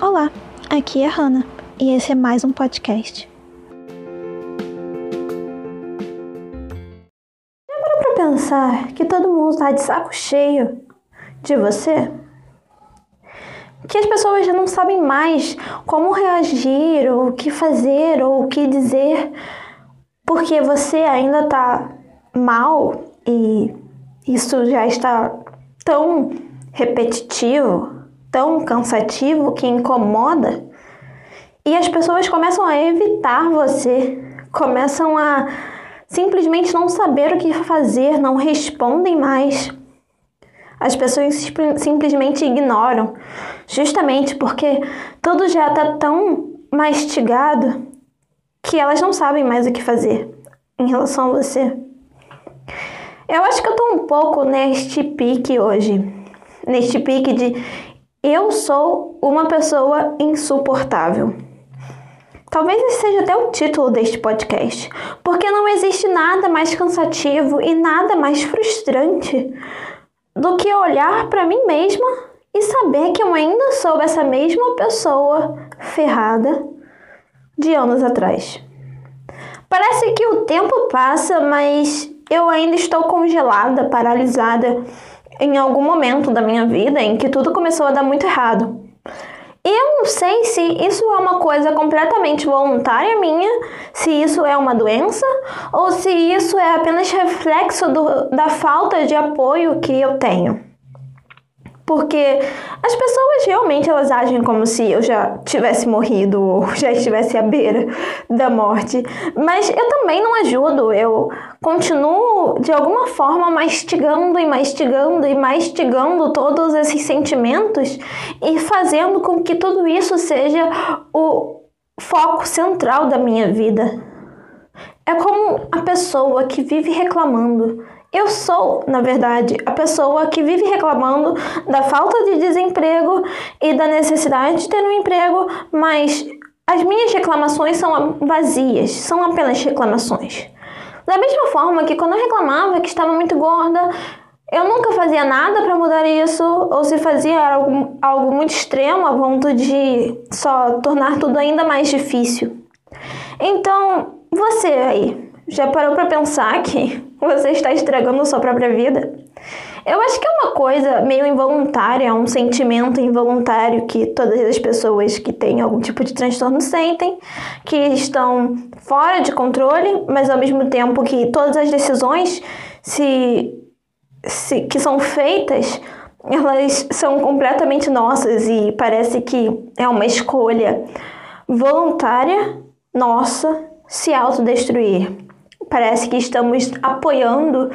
Olá, aqui é a Hannah e esse é mais um podcast. Parou pra pensar que todo mundo tá de saco cheio de você? Que as pessoas já não sabem mais como reagir, ou o que fazer, ou o que dizer, porque você ainda tá mal e isso já está tão repetitivo, tão cansativo que incomoda. E as pessoas começam a evitar você, começam a simplesmente não saber o que fazer, não respondem mais. As pessoas simplesmente ignoram, justamente porque tudo já está tão mastigado que elas não sabem mais o que fazer em relação a você. Eu acho que eu tô um pouco neste pique hoje. Neste pique de eu sou uma pessoa insuportável. Talvez esse seja até o título deste podcast, porque não existe nada mais cansativo e nada mais frustrante do que olhar para mim mesma e saber que eu ainda sou essa mesma pessoa ferrada de anos atrás. Parece que o tempo passa, mas eu ainda estou congelada, paralisada em algum momento da minha vida em que tudo começou a dar muito errado. E eu não sei se isso é uma coisa completamente voluntária minha, se isso é uma doença, ou se isso é apenas reflexo do, da falta de apoio que eu tenho porque as pessoas realmente elas agem como se eu já tivesse morrido ou já estivesse à beira da morte, mas eu também não ajudo, eu continuo de alguma forma mastigando e mastigando e mastigando todos esses sentimentos e fazendo com que tudo isso seja o foco central da minha vida. É como a pessoa que vive reclamando eu sou, na verdade, a pessoa que vive reclamando da falta de desemprego e da necessidade de ter um emprego, mas as minhas reclamações são vazias, são apenas reclamações. Da mesma forma que quando eu reclamava que estava muito gorda, eu nunca fazia nada para mudar isso, ou se fazia algo, algo muito extremo a ponto de só tornar tudo ainda mais difícil. Então, você aí, já parou para pensar que você está estragando sua própria vida? Eu acho que é uma coisa meio involuntária, um sentimento involuntário que todas as pessoas que têm algum tipo de transtorno sentem, que estão fora de controle, mas ao mesmo tempo que todas as decisões se, se, que são feitas, elas são completamente nossas e parece que é uma escolha voluntária nossa se autodestruir parece que estamos apoiando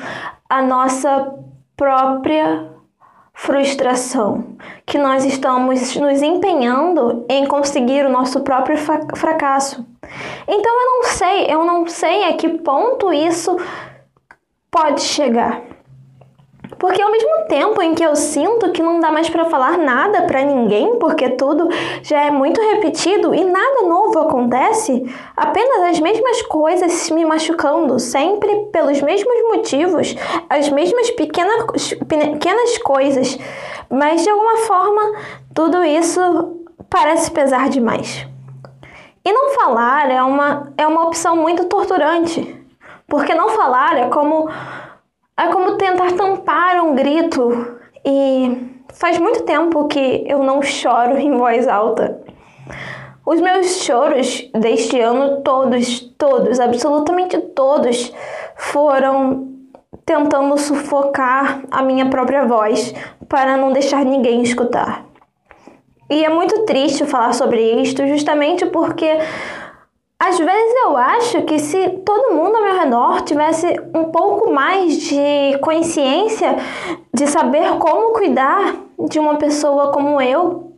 a nossa própria frustração, que nós estamos nos empenhando em conseguir o nosso próprio fracasso. Então eu não sei, eu não sei a que ponto isso pode chegar. Porque ao mesmo tempo em que eu sinto que não dá mais para falar nada para ninguém, porque tudo já é muito repetido e nada novo acontece, apenas as mesmas coisas me machucando, sempre pelos mesmos motivos, as mesmas pequenas, pequenas coisas, mas de alguma forma tudo isso parece pesar demais. E não falar é uma, é uma opção muito torturante, porque não falar é como é como tentar tampar um grito e faz muito tempo que eu não choro em voz alta. Os meus choros deste ano, todos, todos, absolutamente todos, foram tentando sufocar a minha própria voz para não deixar ninguém escutar. E é muito triste falar sobre isto, justamente porque às vezes eu acho que se todo mundo ao meu redor tivesse um pouco mais de consciência de saber como cuidar de uma pessoa como eu,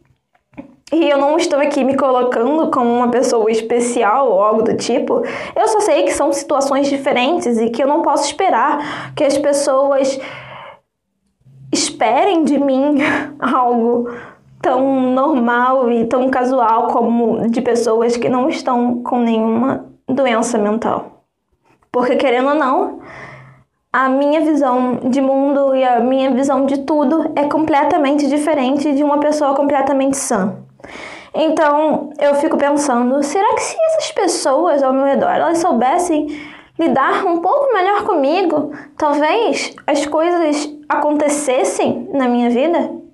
e eu não estou aqui me colocando como uma pessoa especial ou algo do tipo. Eu só sei que são situações diferentes e que eu não posso esperar que as pessoas esperem de mim algo tão normal e tão casual como de pessoas que não estão com nenhuma doença mental. Porque, querendo ou não, a minha visão de mundo e a minha visão de tudo é completamente diferente de uma pessoa completamente sã. Então eu fico pensando, será que se essas pessoas ao meu redor elas soubessem lidar um pouco melhor comigo, talvez as coisas acontecessem na minha vida?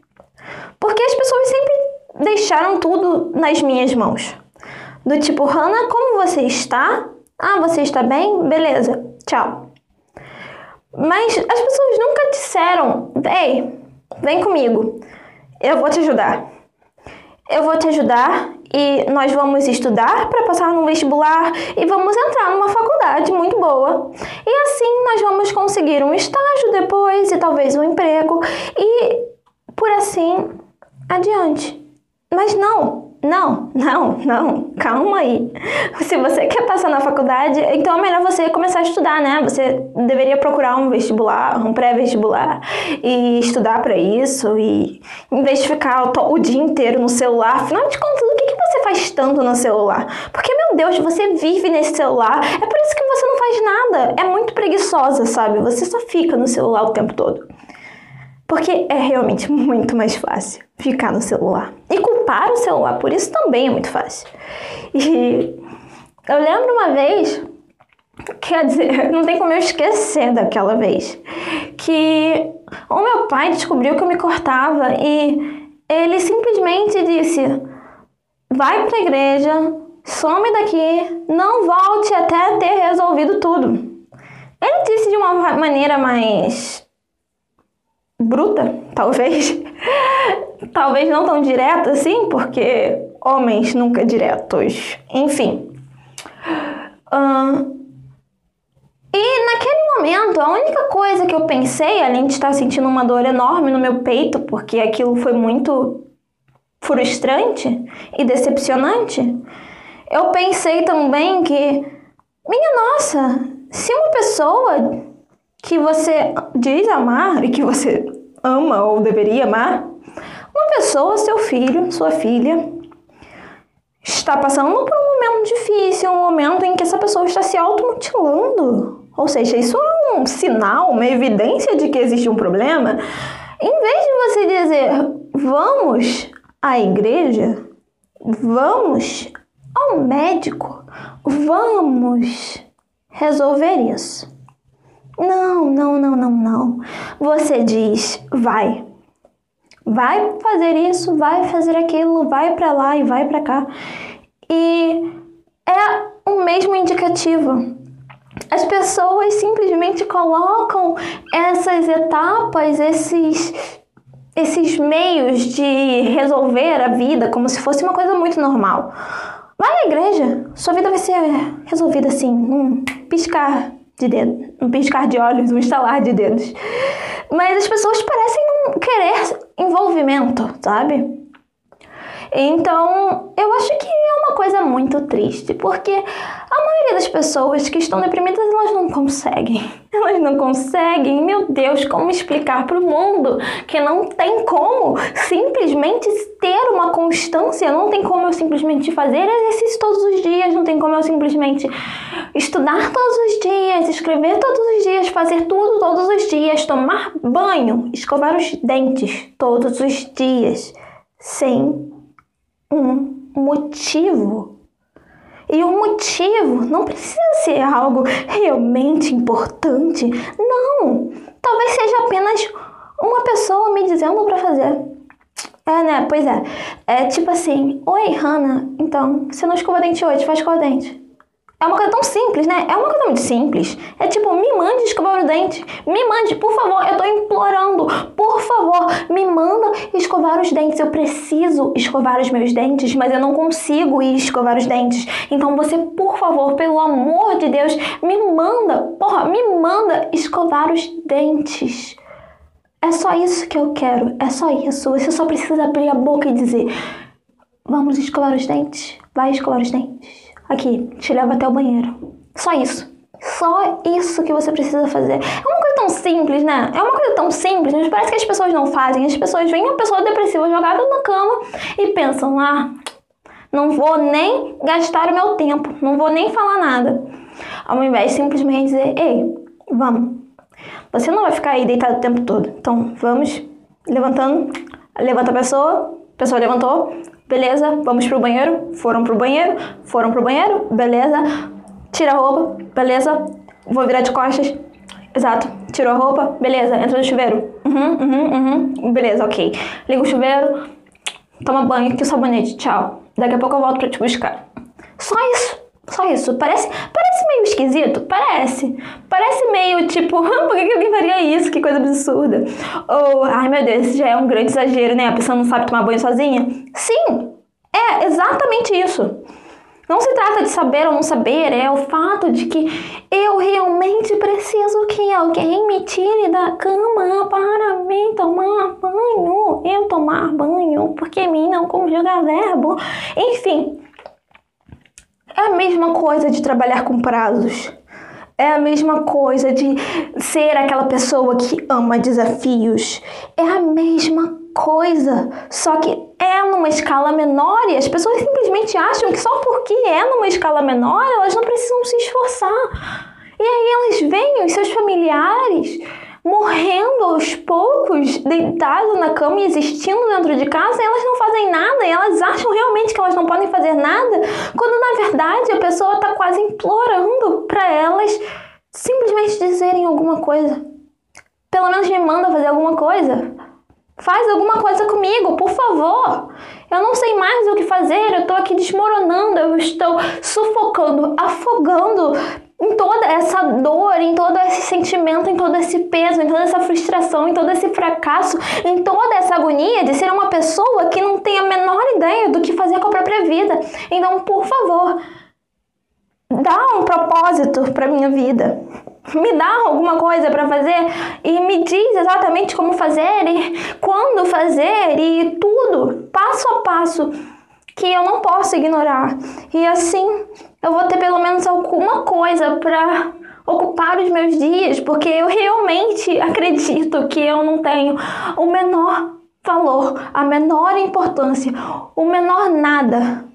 Porque as pessoas sempre deixaram tudo nas minhas mãos. Do tipo, Hannah, como você está? Ah, você está bem? Beleza, tchau. Mas as pessoas nunca disseram, ei, vem comigo, eu vou te ajudar. Eu vou te ajudar e nós vamos estudar para passar no vestibular e vamos entrar numa faculdade muito boa. E assim nós vamos conseguir um estágio depois e talvez um emprego e por assim adiante. Mas não, não, não, não, calma aí. Se você quer passar na faculdade, então é melhor você começar a estudar, né? Você deveria procurar um vestibular, um pré-vestibular e estudar para isso e em vez de ficar o, o, dia inteiro no celular, afinal de contas, o que, que você faz tanto no celular? Porque, meu Deus, você vive nesse celular, é por isso que você não faz nada. É muito preguiçosa, sabe? Você só fica no celular o tempo todo. Porque é realmente muito mais fácil ficar no celular. E culpar o celular por isso também é muito fácil. E eu lembro uma vez, quer dizer, não tem como eu esquecer daquela vez, que o meu pai descobriu que eu me cortava e ele simplesmente disse: vai pra igreja, some daqui, não volte até ter resolvido tudo. Ele disse de uma maneira mais bruta, talvez. talvez não tão direta assim, porque homens nunca diretos. Enfim. Uh, e naquele momento, a única coisa que eu pensei, além de estar sentindo uma dor enorme no meu peito, porque aquilo foi muito frustrante e decepcionante, eu pensei também que, minha nossa, se uma pessoa que você diz amar e que você ama ou deveria amar, uma pessoa, seu filho, sua filha, está passando por um momento difícil, um momento em que essa pessoa está se automutilando. Ou seja, isso é um sinal, uma evidência de que existe um problema. Em vez de você dizer, vamos à igreja, vamos ao médico, vamos resolver isso. Não, não, não, não, não. Você diz, vai. Vai fazer isso, vai fazer aquilo, vai para lá e vai para cá. E é o mesmo indicativo. As pessoas simplesmente colocam essas etapas, esses esses meios de resolver a vida como se fosse uma coisa muito normal. Vai à igreja, sua vida vai ser resolvida assim, num piscar de dedo, um piscar de olhos, um estalar de dedos. Mas as pessoas parecem não querer envolvimento, sabe? Então, eu acho que é uma coisa muito triste, porque a maioria das pessoas que estão deprimidas, elas não conseguem. Elas não conseguem, meu Deus, como explicar para o mundo que não tem como simplesmente ter uma constância, não tem como eu simplesmente fazer exercício todos os dias, não tem como eu simplesmente estudar todos os dias, escrever todos os dias, fazer tudo todos os dias, tomar banho, escovar os dentes todos os dias, sem um motivo. E o motivo não precisa ser algo realmente importante. Não! Talvez seja apenas uma pessoa me dizendo para fazer. É, né? Pois é. É tipo assim: Oi, Hannah, então, você não escova dente hoje, faz escova dente. É uma coisa tão simples, né? É uma coisa muito simples. É tipo, me mande escovar o dente. Me mande, por favor. Eu tô implorando. Por favor, me manda escovar os dentes. Eu preciso escovar os meus dentes, mas eu não consigo ir escovar os dentes. Então você, por favor, pelo amor de Deus, me manda, porra, me manda escovar os dentes. É só isso que eu quero. É só isso. Você só precisa abrir a boca e dizer: Vamos escovar os dentes. Vai escovar os dentes. Aqui, te levo até o banheiro. Só isso. Só isso que você precisa fazer. É uma coisa tão simples, né? É uma coisa tão simples, mas parece que as pessoas não fazem. As pessoas veem uma pessoa depressiva jogada na cama e pensam: ah, não vou nem gastar o meu tempo, não vou nem falar nada. Ao invés de simplesmente dizer: ei, vamos. Você não vai ficar aí deitado o tempo todo. Então, vamos levantando. Levanta a pessoa, a pessoa levantou, beleza, vamos pro banheiro, foram pro banheiro, foram pro banheiro, beleza, tira a roupa, beleza, vou virar de costas, exato, tirou a roupa, beleza, entra no chuveiro, uhum, uhum, uhum, beleza, ok, liga o chuveiro, toma banho, que o sabonete, tchau, daqui a pouco eu volto pra te buscar. Só isso. Só isso. Parece, parece meio esquisito? Parece. Parece meio tipo, por que, alguém faria isso? Que coisa absurda. Ou, ai meu Deus, isso já é um grande exagero, né? A pessoa não sabe tomar banho sozinha. Sim, é exatamente isso. Não se trata de saber ou não saber, é o fato de que eu realmente preciso que alguém me tire da cama para mim tomar banho. Eu tomar banho, porque mim não conjuga verbo. Enfim, é a mesma coisa de trabalhar com prazos. É a mesma coisa de ser aquela pessoa que ama desafios. É a mesma coisa, só que é numa escala menor e as pessoas simplesmente acham que só porque é numa escala menor elas não precisam se esforçar. E aí elas veem os seus familiares morrendo aos poucos, deitados na cama e existindo dentro de casa, elas não fazem nada, e elas acham realmente que elas não podem fazer nada, quando na verdade a pessoa está quase implorando para elas simplesmente dizerem alguma coisa. Pelo menos me manda fazer alguma coisa. Faz alguma coisa comigo, por favor. Eu não sei mais o que fazer, eu estou aqui desmoronando, eu estou sufocando, afogando em toda essa dor, em todo esse sentimento, em todo esse peso, em toda essa frustração, em todo esse fracasso, em toda essa agonia de ser uma pessoa que não tem a menor ideia do que fazer com a própria vida. Então, por favor, dá um propósito para minha vida. Me dá alguma coisa para fazer e me diz exatamente como fazer e quando fazer e tudo, passo a passo que eu não posso ignorar. E assim eu vou ter pelo menos alguma coisa para ocupar os meus dias, porque eu realmente acredito que eu não tenho o menor valor, a menor importância, o menor nada.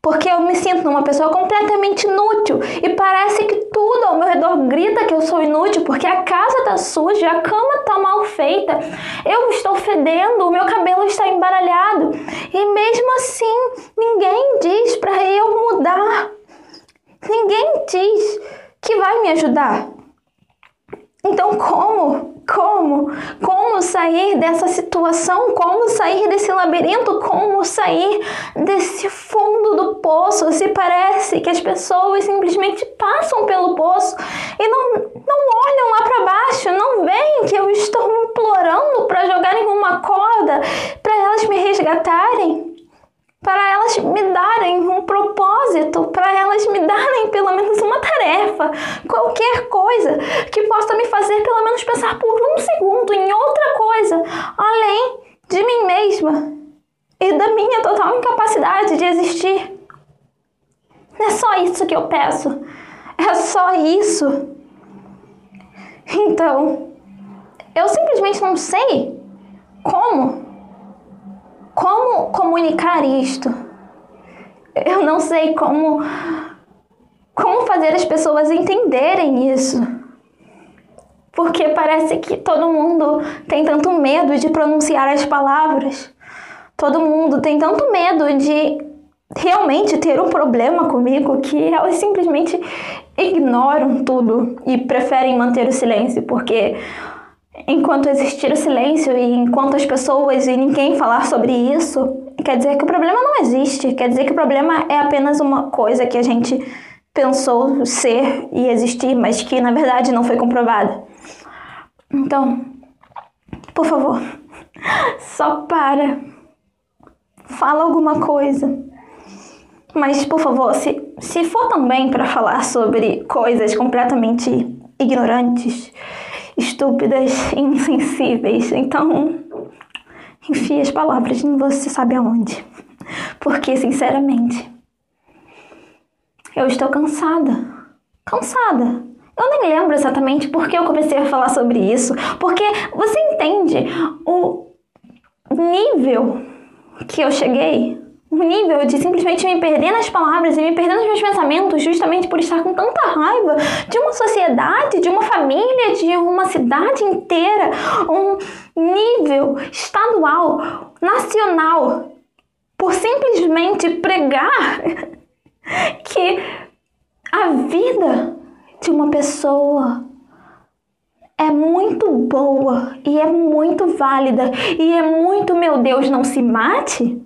Porque eu me sinto uma pessoa completamente inútil e parece que tudo ao meu redor grita que eu sou inútil porque a casa tá suja, a cama tá mal feita, eu estou fedendo, o meu cabelo está embaralhado e mesmo assim ninguém diz para eu mudar. Ninguém diz que vai me ajudar. Então, como? Como? Como sair dessa situação? Como sair desse labirinto? Como sair desse fundo do poço? Se parece que as pessoas simplesmente passam pelo poço e não, não olham lá para baixo, não veem que eu estou implorando para jogarem uma corda para elas me resgatarem para elas me darem um propósito, para elas me darem pelo menos uma tarefa, qualquer coisa que possa me fazer pelo menos pensar por um segundo em outra coisa, além de mim mesma e da minha total incapacidade de existir. É só isso que eu peço. É só isso. Então, eu simplesmente não sei como como comunicar isto? Eu não sei como como fazer as pessoas entenderem isso. Porque parece que todo mundo tem tanto medo de pronunciar as palavras. Todo mundo tem tanto medo de realmente ter um problema comigo que elas simplesmente ignoram tudo e preferem manter o silêncio, porque enquanto existir o silêncio e enquanto as pessoas e ninguém falar sobre isso, quer dizer que o problema não existe, quer dizer que o problema é apenas uma coisa que a gente pensou ser e existir, mas que na verdade não foi comprovada. Então, por favor, só para. Fala alguma coisa. Mas, por favor, se, se for também para falar sobre coisas completamente ignorantes, estúpidas insensíveis. Então, enfie as palavras em você sabe aonde. Porque, sinceramente, eu estou cansada. Cansada. Eu nem lembro exatamente por que eu comecei a falar sobre isso. Porque você entende o nível que eu cheguei um nível de simplesmente me perder nas palavras e me perder nos meus pensamentos, justamente por estar com tanta raiva de uma sociedade, de uma família, de uma cidade inteira, um nível estadual, nacional, por simplesmente pregar que a vida de uma pessoa é muito boa e é muito válida e é muito, meu Deus, não se mate,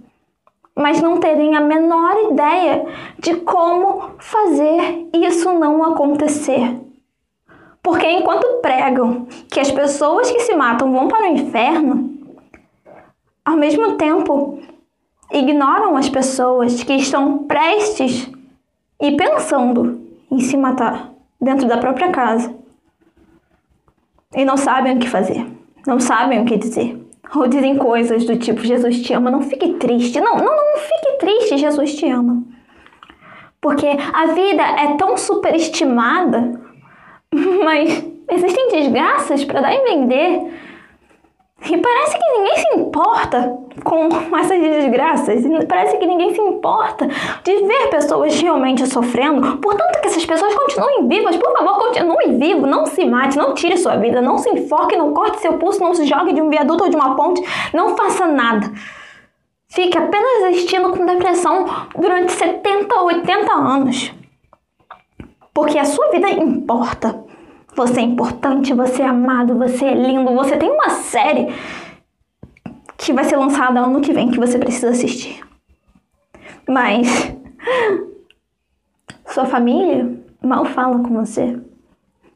mas não terem a menor ideia de como fazer isso não acontecer. Porque enquanto pregam que as pessoas que se matam vão para o inferno, ao mesmo tempo ignoram as pessoas que estão prestes e pensando em se matar dentro da própria casa e não sabem o que fazer, não sabem o que dizer. Ou dizem coisas do tipo: Jesus te ama, não fique triste. Não, não, não fique triste, Jesus te ama. Porque a vida é tão superestimada, mas existem desgraças para dar e vender e parece que ninguém se importa com essas desgraças. Parece que ninguém se importa de ver pessoas realmente sofrendo. Portanto, que essas pessoas continuem vivas. Por favor, continue vivo. Não se mate, não tire sua vida. Não se enfoque, não corte seu pulso, não se jogue de um viaduto ou de uma ponte. Não faça nada. Fique apenas existindo com depressão durante 70 ou 80 anos. Porque a sua vida importa. Você é importante, você é amado, você é lindo. Você tem uma série que vai ser lançada ano que vem que você precisa assistir. Mas sua família mal fala com você.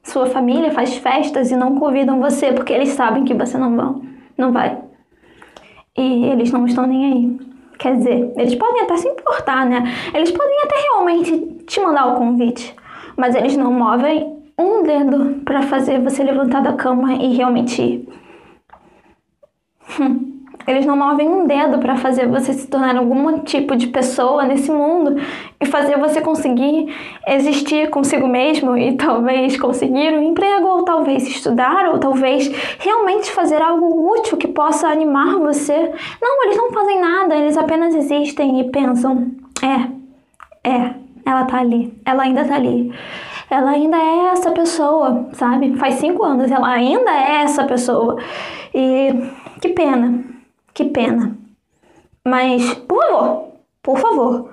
Sua família faz festas e não convidam você porque eles sabem que você não vai, não vai. E eles não estão nem aí. Quer dizer, eles podem até se importar, né? Eles podem até realmente te mandar o convite, mas eles não movem um dedo para fazer você levantar da cama e realmente ir. Hum. Eles não movem um dedo para fazer você se tornar algum tipo de pessoa nesse mundo e fazer você conseguir existir consigo mesmo e talvez conseguir um emprego, ou talvez estudar, ou talvez realmente fazer algo útil que possa animar você. Não, eles não fazem nada, eles apenas existem e pensam: é, é, ela tá ali, ela ainda tá ali ela ainda é essa pessoa, sabe? Faz cinco anos, ela ainda é essa pessoa. E que pena, que pena. Mas, por favor, por favor,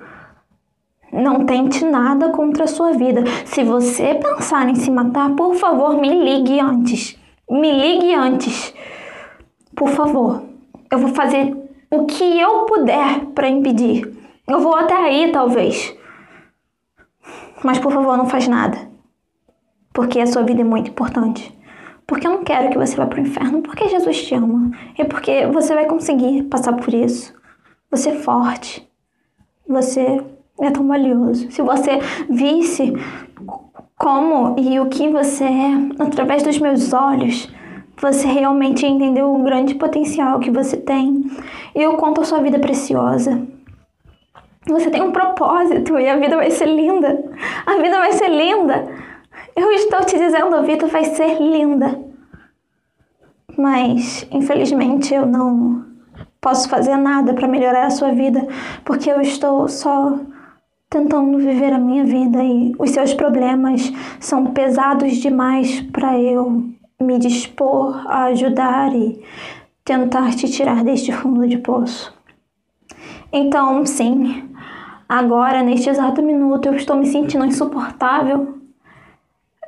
não tente nada contra a sua vida. Se você pensar em se matar, por favor, me ligue antes. Me ligue antes. Por favor. Eu vou fazer o que eu puder para impedir. Eu vou até aí, talvez. Mas por favor, não faz nada porque a sua vida é muito importante. Porque eu não quero que você vá para o inferno, porque Jesus te ama. E porque você vai conseguir passar por isso. Você é forte. Você é tão valioso. Se você visse como e o que você é através dos meus olhos, você realmente entendeu o grande potencial que você tem e o quanto a sua vida é preciosa. Você tem um propósito e a vida vai ser linda. A vida vai ser linda. Eu estou te dizendo, a vida vai ser linda. Mas, infelizmente, eu não posso fazer nada para melhorar a sua vida, porque eu estou só tentando viver a minha vida e os seus problemas são pesados demais para eu me dispor a ajudar e tentar te tirar deste fundo de poço. Então, sim, agora, neste exato minuto, eu estou me sentindo insuportável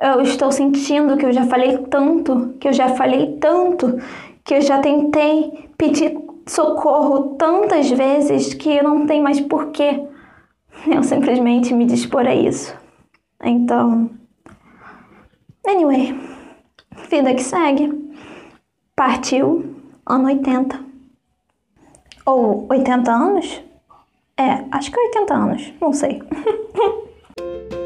eu estou sentindo que eu já falei tanto, que eu já falei tanto, que eu já tentei pedir socorro tantas vezes que não tem mais porquê eu simplesmente me dispor a isso. Então, anyway, vida que segue. Partiu ano 80. Ou 80 anos? É, acho que 80 anos, não sei.